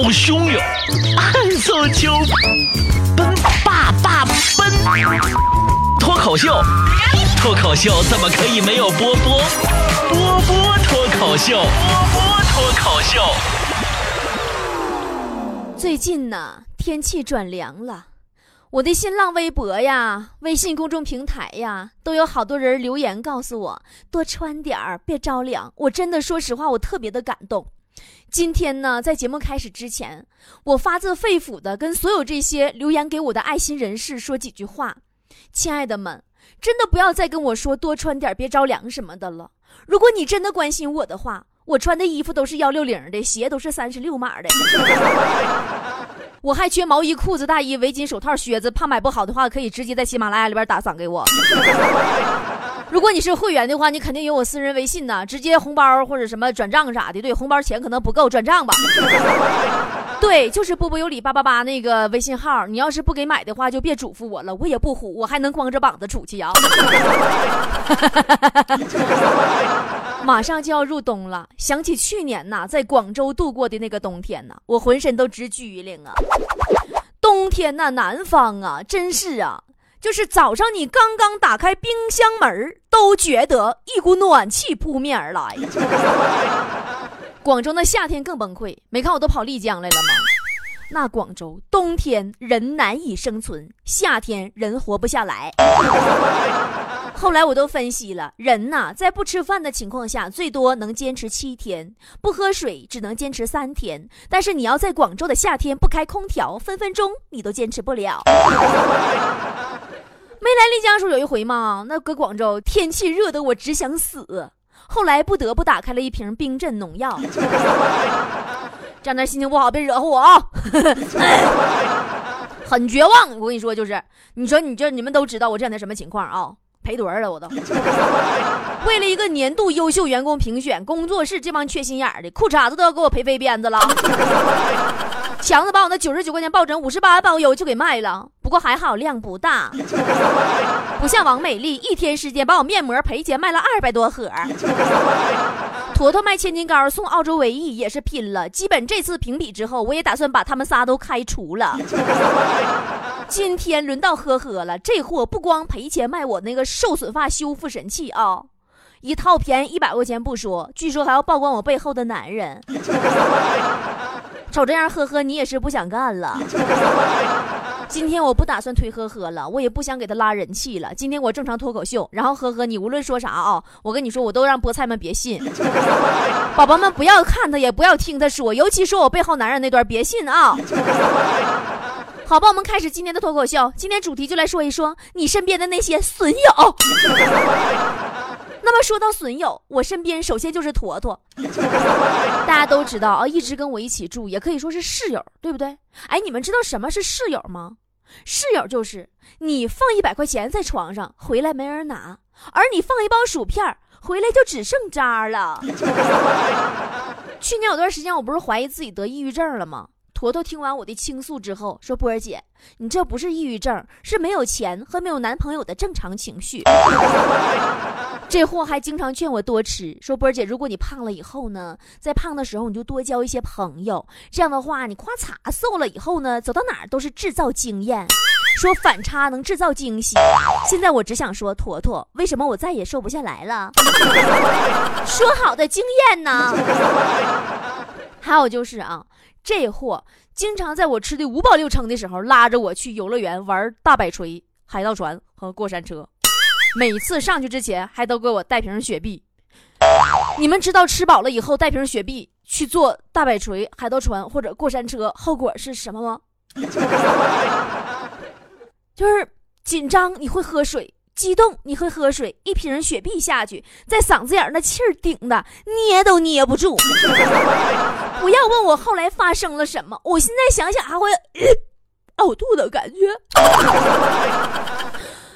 好汹涌，暗搜秋，奔爸爸奔，脱口秀，脱口秀怎么可以没有波波？波波脱口秀，波波脱口秀。最近呢，天气转凉了，我的新浪微博呀、微信公众平台呀，都有好多人留言告诉我多穿点儿，别着凉。我真的说实话，我特别的感动。今天呢，在节目开始之前，我发自肺腑的跟所有这些留言给我的爱心人士说几句话，亲爱的们，真的不要再跟我说多穿点，别着凉什么的了。如果你真的关心我的话，我穿的衣服都是幺六零的，鞋都是三十六码的。我还缺毛衣、裤子、大衣、围巾、手套、靴子，怕买不好的话，可以直接在喜马拉雅里边打赏给我。如果你是会员的话，你肯定有我私人微信呐，直接红包或者什么转账啥的。对，红包钱可能不够，转账吧。对，就是波波有理八八八那个微信号，你要是不给买的话，就别嘱咐我了，我也不虎，我还能光着膀子出去啊。马上就要入冬了，想起去年呐，在广州度过的那个冬天呐，我浑身都直拘灵啊。冬天呐，南方啊，真是啊，就是早上你刚刚打开冰箱门都觉得一股暖气扑面而来。广州的夏天更崩溃，没看我都跑丽江来了吗？那广州冬天人难以生存，夏天人活不下来。后来我都分析了，人呐，在不吃饭的情况下，最多能坚持七天；不喝水只能坚持三天。但是你要在广州的夏天不开空调，分分钟你都坚持不了。没来丽江时候有一回嘛，那搁广州天气热得我只想死，后来不得不打开了一瓶冰镇农药。这样的心情不好，别惹祸我啊！很绝望，我跟你说，就是你说你这你们都知道我这两天什么情况啊？赔多少了我都。为了一个年度优秀员工评选，工作室这帮缺心眼儿的裤衩子都要给我赔飞鞭子了。强子把我那九十九块钱抱枕五十八包邮就给卖了，不过还好量不大，不像王美丽一天时间把我面膜赔钱卖了二百多盒。坨坨卖千金膏送澳洲唯一也是拼了，基本这次评比之后，我也打算把他们仨都开除了。今天轮到呵呵了，这货不光赔钱卖我那个受损发修复神器啊，一套便宜一百块钱不说，据说还要曝光我背后的男人。瞅这样，呵呵，你也是不想干了。今天我不打算推呵呵了，我也不想给他拉人气了。今天我正常脱口秀，然后呵呵，你无论说啥啊，我跟你说，我都让菠菜们别信，宝宝们不要看他，也不要听他说，尤其说我背后男人那段，别信啊。好吧，我们开始今天的脱口秀。今天主题就来说一说你身边的那些损友。那么说到损友，我身边首先就是坨坨。大家都知道啊，一直跟我一起住，也可以说是室友，对不对？哎，你们知道什么是室友吗？室友就是你放一百块钱在床上，回来没人拿；而你放一包薯片，回来就只剩渣了。去年有段时间，我不是怀疑自己得抑郁症了吗？坨坨听完我的倾诉之后说：“波儿姐，你这不是抑郁症，是没有钱和没有男朋友的正常情绪。” 这货还经常劝我多吃，说：“波儿姐，如果你胖了以后呢，在胖的时候你就多交一些朋友，这样的话你夸嚓瘦了以后呢，走到哪儿都是制造经验，说反差能制造惊喜。”现在我只想说，坨坨，为什么我再也瘦不下来了？说好的经验呢？还有就是啊。这货经常在我吃的五饱六撑的时候，拉着我去游乐园玩大摆锤、海盗船和过山车。每次上去之前，还都给我带瓶雪碧。你们知道吃饱了以后带瓶雪碧去坐大摆锤、海盗船或者过山车后果是什么吗？就是紧张，你会喝水。激动，你会喝水，一瓶雪碧下去，在嗓子眼那气儿顶的捏都捏不住。不要问我后来发生了什么，我现在想想还会呕吐的感觉。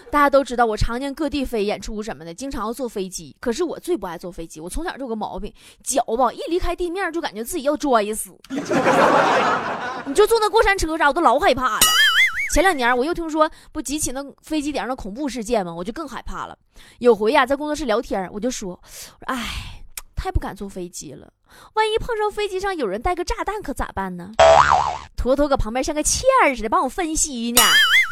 大家都知道我常年各地飞演出什么的，经常要坐飞机。可是我最不爱坐飞机，我从小就有个毛病，脚吧一离开地面就感觉自己要摔死。你就坐那过山车啥，我都老害怕了。前两年我又听说不集齐那飞机顶上的恐怖事件吗？我就更害怕了。有回呀，在工作室聊天，我就说：“哎，太不敢坐飞机了，万一碰上飞机上有人带个炸弹，可咋办呢？坨坨搁旁边像个欠儿似的帮我分析呢，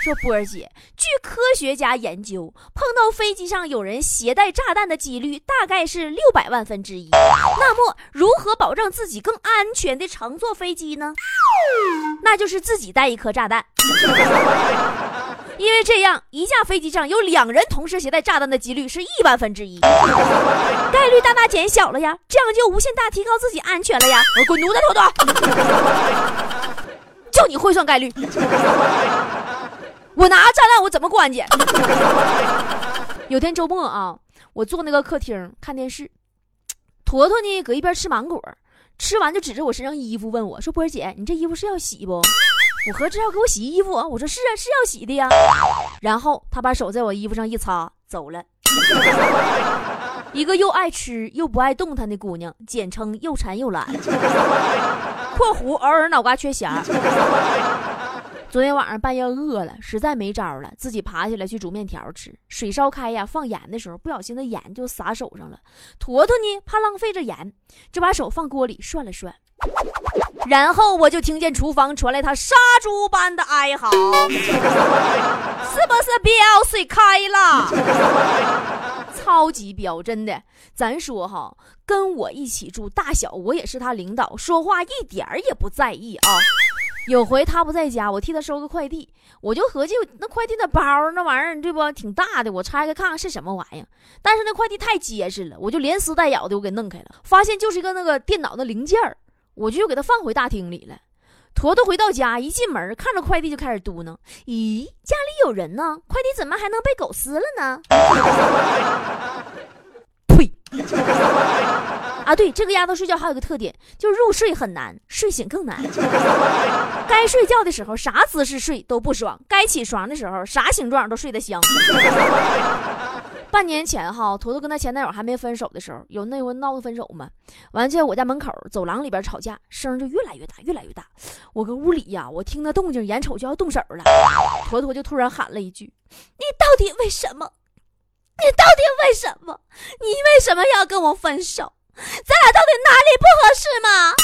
说波儿姐，据科学家研究，碰到飞机上有人携带炸弹的几率大概是六百万分之一。那么，如何保证自己更安全的乘坐飞机呢？那就是自己带一颗炸弹。因为这样，一架飞机上有两人同时携带炸弹的几率是亿万分之一，概率大大减小了呀，这样就无限大提高自己安全了呀！我滚犊子，坨坨，就你会算概率，我拿炸弹我怎么关键？有天周末啊，我坐那个客厅看电视，坨坨呢搁一边吃芒果，吃完就指着我身上衣服问我说：“波儿姐，你这衣服是要洗不？”我合着要给我洗衣服，我说是啊，是要洗的呀。然后他把手在我衣服上一擦，走了。一个又爱吃又不爱动弹的姑娘，简称又馋又懒。（ 括弧偶尔脑瓜缺弦）昨天晚上半夜饿了，实在没招了，自己爬起来去煮面条吃。水烧开呀，放盐的时候不小心那盐就洒手上了。坨坨呢，怕浪费这盐，就把手放锅里涮了涮。然后我就听见厨房传来他杀猪般的哀嚎，是不是标水开了？超级标，真的。咱说哈，跟我一起住，大小我也是他领导，说话一点儿也不在意啊。有回他不在家，我替他收个快递，我就合计那快递的包那玩意儿对不？挺大的，我拆开看看是什么玩意儿。但是那快递太结实了，我就连撕带咬的我给弄开了，发现就是一个那个电脑的零件儿。我就又给他放回大厅里了。坨坨回到家，一进门看着快递就开始嘟囔：“咦，家里有人呢？快递怎么还能被狗撕了呢？” 呸！啊，对，这个丫头睡觉还有个特点，就是入睡很难，睡醒更难。该睡觉的时候啥姿势睡都不爽，该起床的时候啥形状都睡得香。半年前哈，坨坨跟他前男友还没分手的时候，有那回闹的分手嘛，完就在我家门口走廊里边吵架，声就越来越大，越来越大。我搁屋里呀，我听那动静，眼瞅就要动手了，坨坨就突然喊了一句：“你到底为什么？你到底为什么？你为什么要跟我分手？咱俩到底哪里不合适吗？”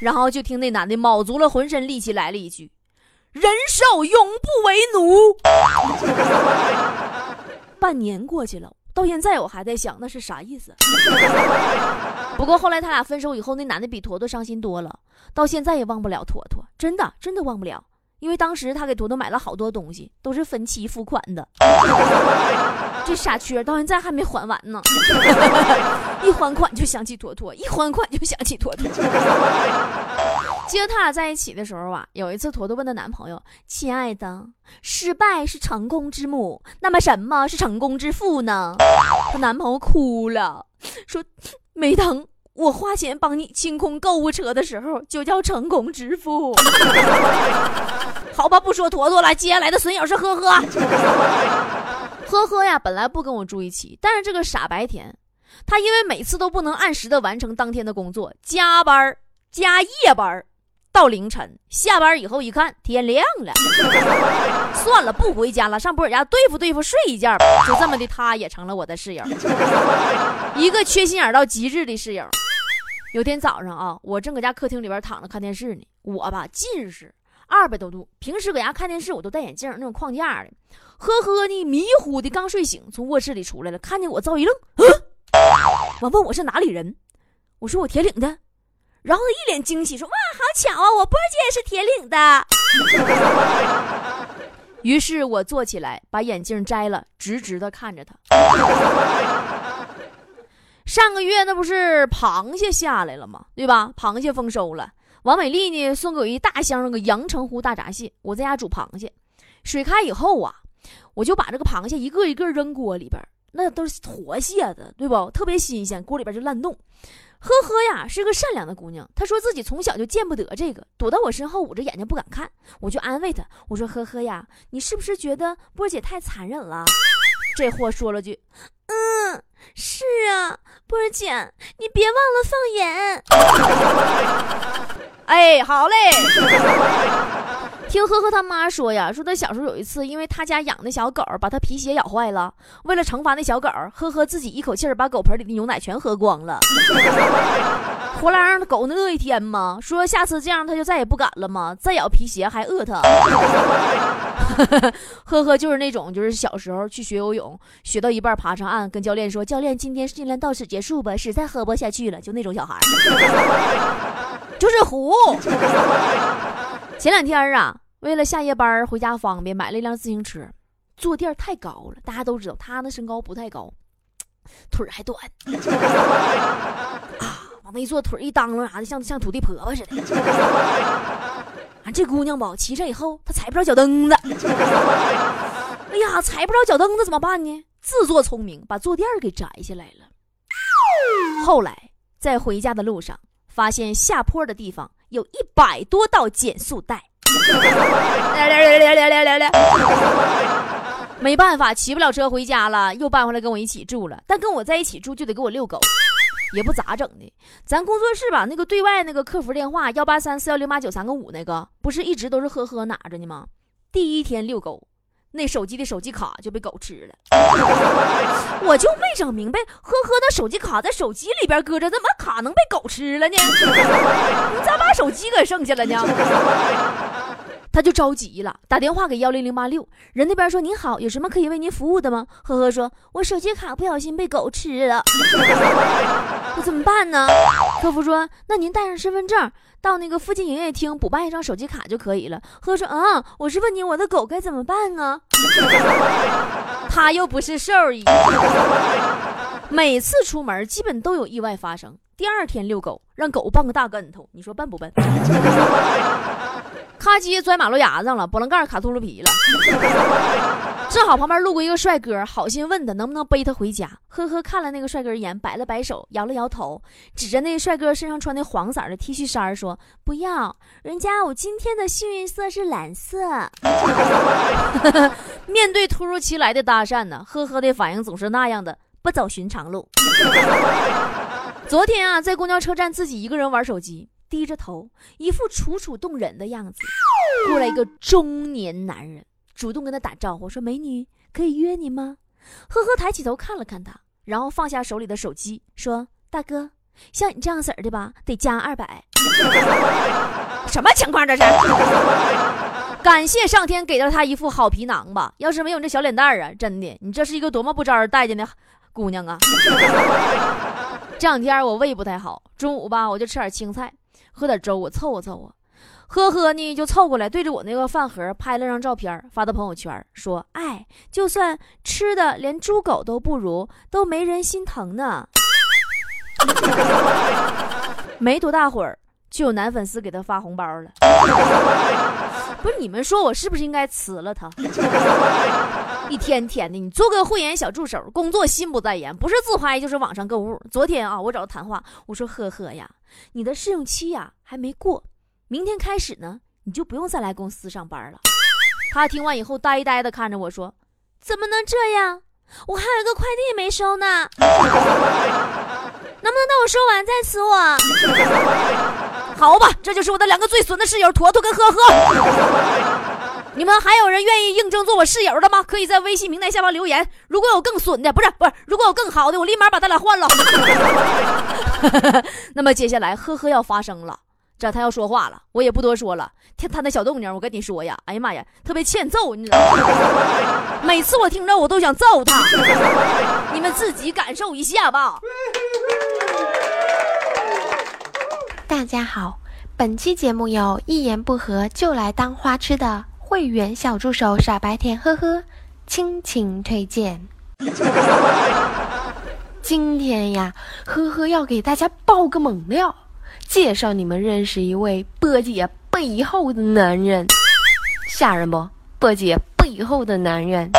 然后就听那男的卯足了浑身力气来了一句：“人手永不为奴。” 半年过去了，到现在我还在想那是啥意思。不过后来他俩分手以后，那男的比坨坨伤心多了，到现在也忘不了坨坨，真的真的忘不了。因为当时他给坨坨买了好多东西，都是分期付款的。这傻缺到现在还没还完呢，一还款就想起坨坨，一还款就想起坨坨。记得他俩在一起的时候啊，有一次坨坨问她男朋友：“亲爱的，失败是成功之母，那么什么是成功之父呢？”她男朋友哭了，说：“没等我花钱帮你清空购物车的时候，就叫成功之父。”好吧，不说坨坨了，接下来的损友是呵呵。呵呵呀，本来不跟我住一起，但是这个傻白甜，他因为每次都不能按时的完成当天的工作，加班加夜班。到凌晨下班以后一看天亮了，算了不回家了，上波尔家对付对付睡一觉吧。就这么的，他也成了我的室友，一个缺心眼到极致的室友。有天早上啊，我正搁家客厅里边躺着看电视呢，我吧近视二百多度，平时搁家看电视我都戴眼镜那种框架的。呵呵呢迷糊的刚睡醒，从卧室里出来了，看见我照一愣，嗯，我问我是哪里人，我说我铁岭的。然后一脸惊喜说：“哇，好巧啊！我波姐也是铁岭的。”于是，我坐起来，把眼镜摘了，直直的看着他。上个月那不是螃蟹下来了吗？对吧？螃蟹丰收了，王美丽呢送给我一大箱那个阳澄湖大闸蟹。我在家煮螃蟹，水开以后啊，我就把这个螃蟹一个一个扔锅里边，那都是活蟹子，对不？特别新鲜，锅里边就乱动。呵呵呀，是个善良的姑娘。她说自己从小就见不得这个，躲到我身后捂着眼睛不敢看。我就安慰她，我说：“呵呵呀，你是不是觉得波姐太残忍了？”这货说了句：“嗯，是啊，波儿姐，你别忘了放盐。”哎，好嘞。听呵呵他妈说呀，说他小时候有一次，因为他家养的小狗把他皮鞋咬坏了，为了惩罚那小狗，呵呵自己一口气儿把狗盆里的牛奶全喝光了，活拉让狗饿一天吗？说下次这样他就再也不敢了吗？再咬皮鞋还饿他。呵呵，就是那种，就是小时候去学游泳，学到一半爬上岸，跟教练说：“教练，今天训练到此结束吧，实在喝不下去了。”就那种小孩，就是虎。前两天啊，为了下夜班回家方便，买了一辆自行车，坐垫太高了。大家都知道他那身高不太高，腿还短 啊，往那一坐，腿一当啷啥的，像像土地婆婆似的。俺 这姑娘吧，骑上以后她踩不着脚蹬子。哎呀，踩不着脚蹬子怎么办呢？自作聪明，把坐垫给摘下来了。后来在回家的路上，发现下坡的地方。有一百多道减速带，没办法，骑不了车回家了，又搬回来跟我一起住了。但跟我在一起住就得给我遛狗，也不咋整的。咱工作室吧，那个对外那个客服电话幺八三四幺零八九三个五那个，不是一直都是呵呵拿着呢吗？第一天遛狗。那手机的手机卡就被狗吃了，我就没整明白，呵呵，那手机卡在手机里边搁着，怎么卡能被狗吃了呢？你咋把手机给剩下了呢？他就着急了，打电话给幺零零八六，人那边说：“您好，有什么可以为您服务的吗？”呵呵说：“我手机卡不小心被狗吃了，那怎么办呢？”客服说：“那您带上身份证，到那个附近营业厅补办一张手机卡就可以了。”呵说：“啊，我是问你我的狗该怎么办啊？” 他又不是兽医，每次出门基本都有意外发生。第二天遛狗，让狗绊个大跟头，你说笨不笨？咔叽摔马路牙子上了，波棱盖卡秃噜皮了。正好旁边路过一个帅哥，好心问他能不能背他回家。呵呵，看了那个帅哥一眼，摆了摆手，摇了摇头，指着那帅哥身上穿的黄色的 T 恤衫说：“不要，人家我今天的幸运色是蓝色。”面对突如其来的搭讪呢，呵呵的反应总是那样的不走寻常路。昨天啊，在公交车站自己一个人玩手机。低着头，一副楚楚动人的样子。过来一个中年男人，主动跟他打招呼，说：“美女，可以约你吗？”呵呵，抬起头看了看他，然后放下手里的手机，说：“大哥，像你这样式儿的吧，得加二百。”什么情况这是？感谢上天给了他一副好皮囊吧？要是没有这小脸蛋儿啊，真的，你这是一个多么不招人待见的姑娘啊！这两天我胃不太好，中午吧我就吃点青菜。喝点粥，我凑合凑合，呵呵呢，就凑过来，对着我那个饭盒拍了张照片，发到朋友圈，说：“哎，就算吃的连猪狗都不如，都没人心疼呢。”没多大会儿，就有男粉丝给他发红包了。不是你们说我是不是应该辞了他？一天天的，你做个会员小助手，工作心不在焉，不是自拍就是网上购物。昨天啊，我找他谈话，我说：“呵呵呀。”你的试用期呀还没过，明天开始呢，你就不用再来公司上班了。他听完以后，呆呆的看着我说：“怎么能这样？我还有个快递没收呢，能不能等我收完再辞我？”好吧，这就是我的两个最损的室友坨坨跟呵呵。你们还有人愿意应征做我室友的吗？可以在微信名单下方留言。如果有更损的，不是不是，如果有更好的，我立马把他俩换了。那么接下来，呵呵要发声了，这他要说话了，我也不多说了。听他那小动静，我跟你说呀，哎呀妈呀，特别欠揍，你知道吗？每次我听着我都想揍他。你们自己感受一下吧。大家好，本期节目有一言不合就来当花痴的。会员小助手傻白甜，呵呵，亲情推荐。今天呀，呵呵要给大家爆个猛料，介绍你们认识一位波姐背后的男人，吓人不？波姐背后的男人，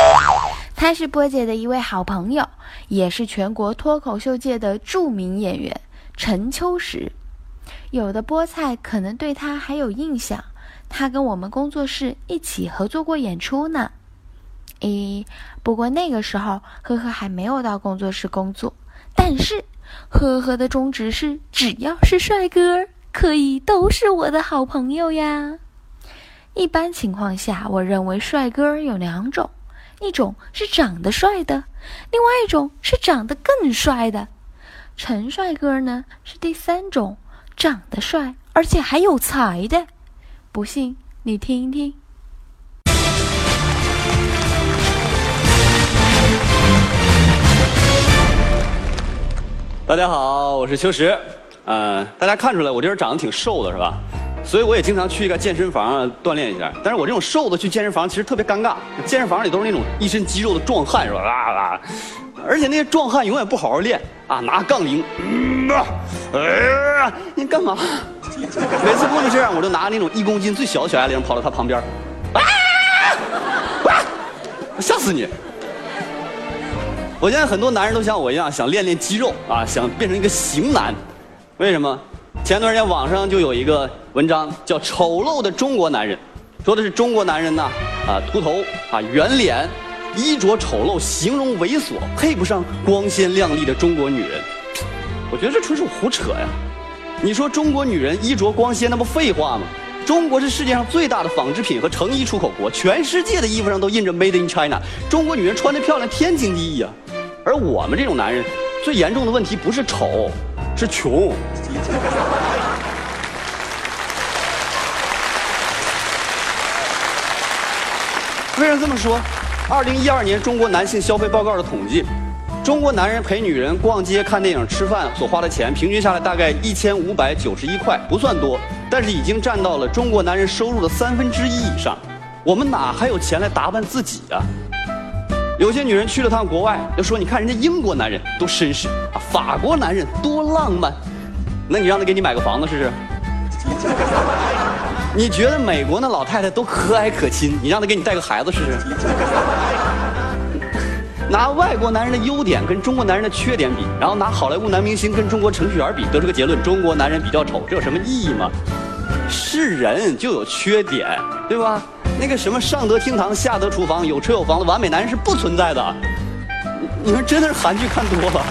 他是波姐的一位好朋友，也是全国脱口秀界的著名演员陈秋实。有的菠菜可能对他还有印象。他跟我们工作室一起合作过演出呢，诶，不过那个时候呵呵还没有到工作室工作，但是呵呵的宗旨是只要是帅哥可以都是我的好朋友呀。一般情况下，我认为帅哥有两种，一种是长得帅的，另外一种是长得更帅的。陈帅哥呢是第三种，长得帅而且还有才的。不信你听一听。大家好，我是秋实。呃，大家看出来我这人长得挺瘦的是吧？所以我也经常去一个健身房锻炼一下。但是我这种瘦的去健身房其实特别尴尬，健身房里都是那种一身肌肉的壮汉是吧？啊啊！而且那些壮汉永远不好好练啊，拿杠铃，嗯啊，哎，你干嘛？每次过去这样，我就拿那种一公斤最小的小哑铃跑到他旁边，啊，啊，吓死你！我现在很多男人都像我一样，想练练肌肉啊，想变成一个型男。为什么？前段时间网上就有一个文章叫《丑陋的中国男人》，说的是中国男人呐，啊，秃头啊，圆脸，衣着丑陋，形容猥琐，配不上光鲜亮丽的中国女人。我觉得这纯属胡扯呀！你说中国女人衣着光鲜，那不废话吗？中国是世界上最大的纺织品和成衣出口国，全世界的衣服上都印着 Made in China。中国女人穿的漂亮，天经地义啊。而我们这种男人，最严重的问题不是丑，是穷。为什么这么说？二零一二年中国男性消费报告的统计，中国男人陪女人逛街、看电影、吃饭所花的钱，平均下来大概一千五百九十一块，不算多，但是已经占到了中国男人收入的三分之一以上。我们哪还有钱来打扮自己啊？有些女人去了趟国外，就说：“你看人家英国男人多绅士啊，法国男人多浪漫。”那你让他给你买个房子试试？你觉得美国那老太太都和蔼可亲，你让他给你带个孩子试试？拿外国男人的优点跟中国男人的缺点比，然后拿好莱坞男明星跟中国程序员比，得出个结论：中国男人比较丑，这有什么意义吗？是人就有缺点，对吧？那个什么上得厅堂下得厨房，有车有房的完美男人是不存在的。你们真的是韩剧看多了。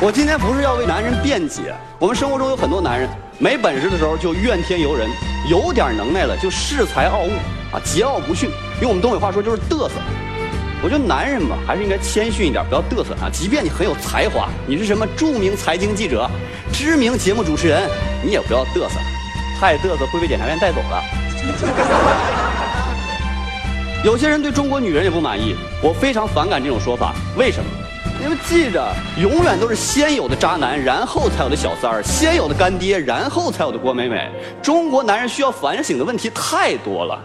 我今天不是要为男人辩解，我们生活中有很多男人没本事的时候就怨天尤人，有点能耐了就恃才傲物啊，桀骜不驯。用我们东北话说就是嘚瑟。我觉得男人嘛，还是应该谦逊一点，不要嘚瑟啊。即便你很有才华，你是什么著名财经记者、知名节目主持人，你也不要嘚瑟，太嘚瑟会被检察院带走的。有些人对中国女人也不满意，我非常反感这种说法。为什么？因为记着，永远都是先有的渣男，然后才有的小三儿；先有的干爹，然后才有的郭美美。中国男人需要反省的问题太多了。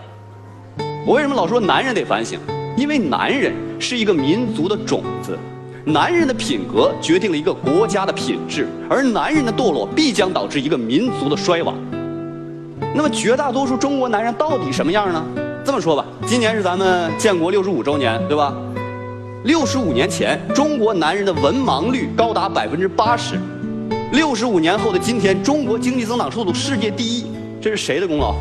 我为什么老说男人得反省？因为男人是一个民族的种子，男人的品格决定了一个国家的品质，而男人的堕落必将导致一个民族的衰亡。那么，绝大多数中国男人到底什么样呢？这么说吧，今年是咱们建国六十五周年，对吧？六十五年前，中国男人的文盲率高达百分之八十。六十五年后的今天，中国经济增长速度世界第一，这是谁的功劳？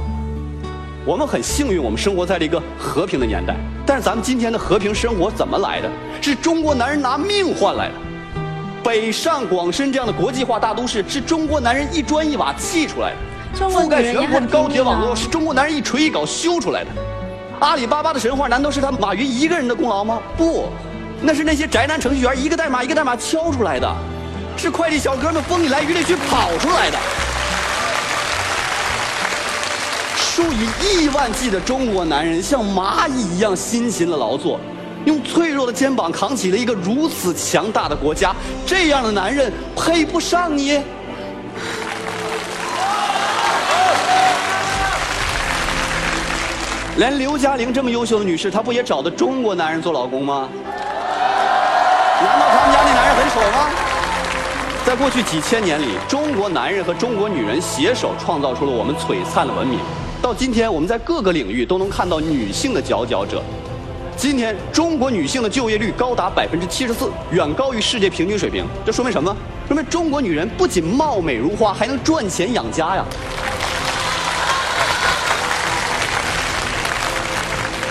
我们很幸运，我们生活在了一个和平的年代。但是咱们今天的和平生活怎么来的？是中国男人拿命换来的。北上广深这样的国际化大都市，是中国男人一砖一瓦砌出来的。覆盖全国的高铁网络，是中国男人一锤一镐修出来的。阿里巴巴的神话，难道是他马云一个人的功劳吗？不，那是那些宅男程序员一个代码一个代码敲出来的，是快递小哥们风里来雨里去跑出来的。数以亿万计的中国男人像蚂蚁一样辛勤的劳作，用脆弱的肩膀扛起了一个如此强大的国家。这样的男人配不上你。连刘嘉玲这么优秀的女士，她不也找的中国男人做老公吗？难道他们家那男人很丑吗？在过去几千年里，中国男人和中国女人携手创造出了我们璀璨的文明。到今天，我们在各个领域都能看到女性的佼佼者。今天，中国女性的就业率高达百分之七十四，远高于世界平均水平。这说明什么？说明中国女人不仅貌美如花，还能赚钱养家呀。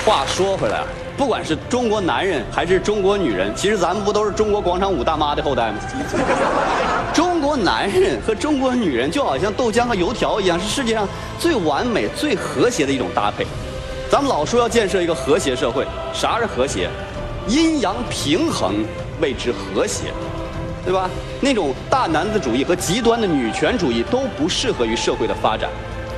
话说回来，不管是中国男人还是中国女人，其实咱们不都是中国广场舞大妈的后代吗？中国男。人和中国女人就好像豆浆和油条一样，是世界上最完美、最和谐的一种搭配。咱们老说要建设一个和谐社会，啥是和谐？阴阳平衡谓之和谐，对吧？那种大男子主义和极端的女权主义都不适合于社会的发展。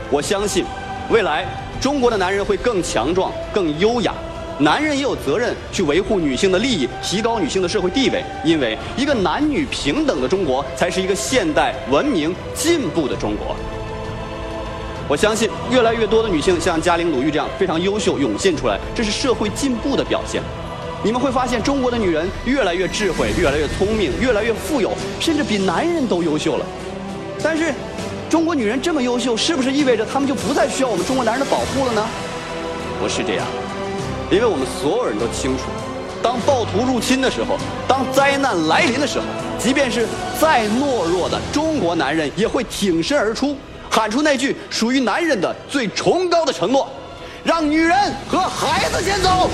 我相信，未来中国的男人会更强壮、更优雅。男人也有责任去维护女性的利益，提高女性的社会地位。因为一个男女平等的中国，才是一个现代文明进步的中国。我相信，越来越多的女性像嘉玲、鲁豫这样非常优秀涌现出来，这是社会进步的表现。你们会发现，中国的女人越来越智慧，越来越聪明，越来越富有，甚至比男人都优秀了。但是，中国女人这么优秀，是不是意味着她们就不再需要我们中国男人的保护了呢？不是这样。因为我们所有人都清楚，当暴徒入侵的时候，当灾难来临的时候，即便是再懦弱的中国男人，也会挺身而出，喊出那句属于男人的最崇高的承诺：让女人和孩子先走。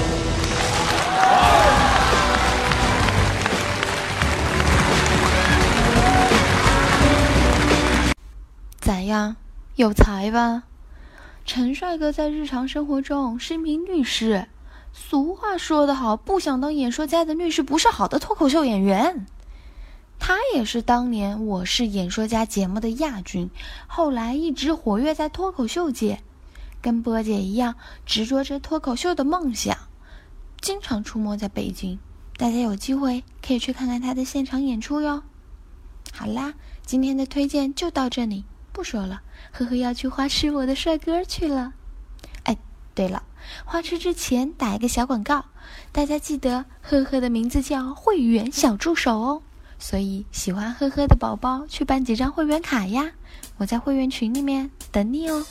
咋样？有才吧？陈帅哥在日常生活中是一名律师。俗话说得好，不想当演说家的律师不是好的脱口秀演员。他也是当年《我是演说家》节目的亚军，后来一直活跃在脱口秀界，跟波姐一样执着着脱口秀的梦想，经常出没在北京。大家有机会可以去看看他的现场演出哟。好啦，今天的推荐就到这里，不说了，呵呵要去花痴我的帅哥去了。哎，对了。花痴之前打一个小广告，大家记得呵呵的名字叫会员小助手哦，所以喜欢呵呵的宝宝去办几张会员卡呀，我在会员群里面等你哦。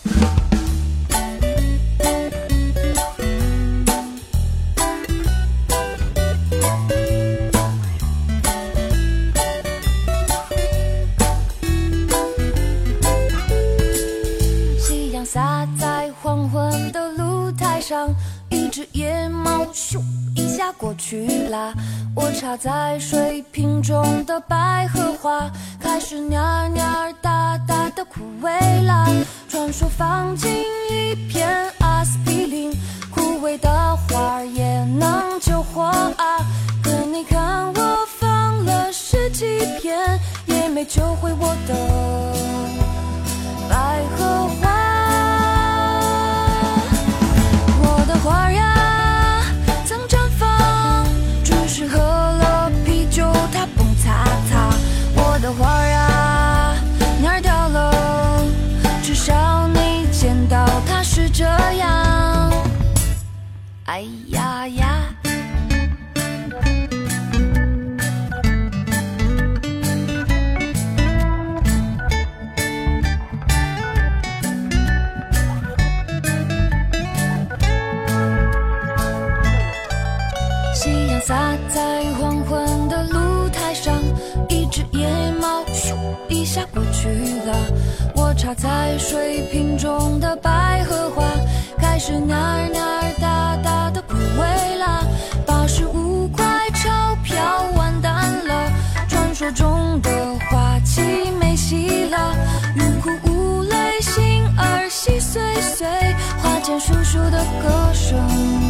只野猫咻一下过去啦。我插在水瓶中的百合花，开始蔫蔫儿哒哒的枯萎啦。传说放进一片阿司匹林，枯萎的花也能救活啊。可你看我放了十几片，也没救回我的哎呀呀！歌声。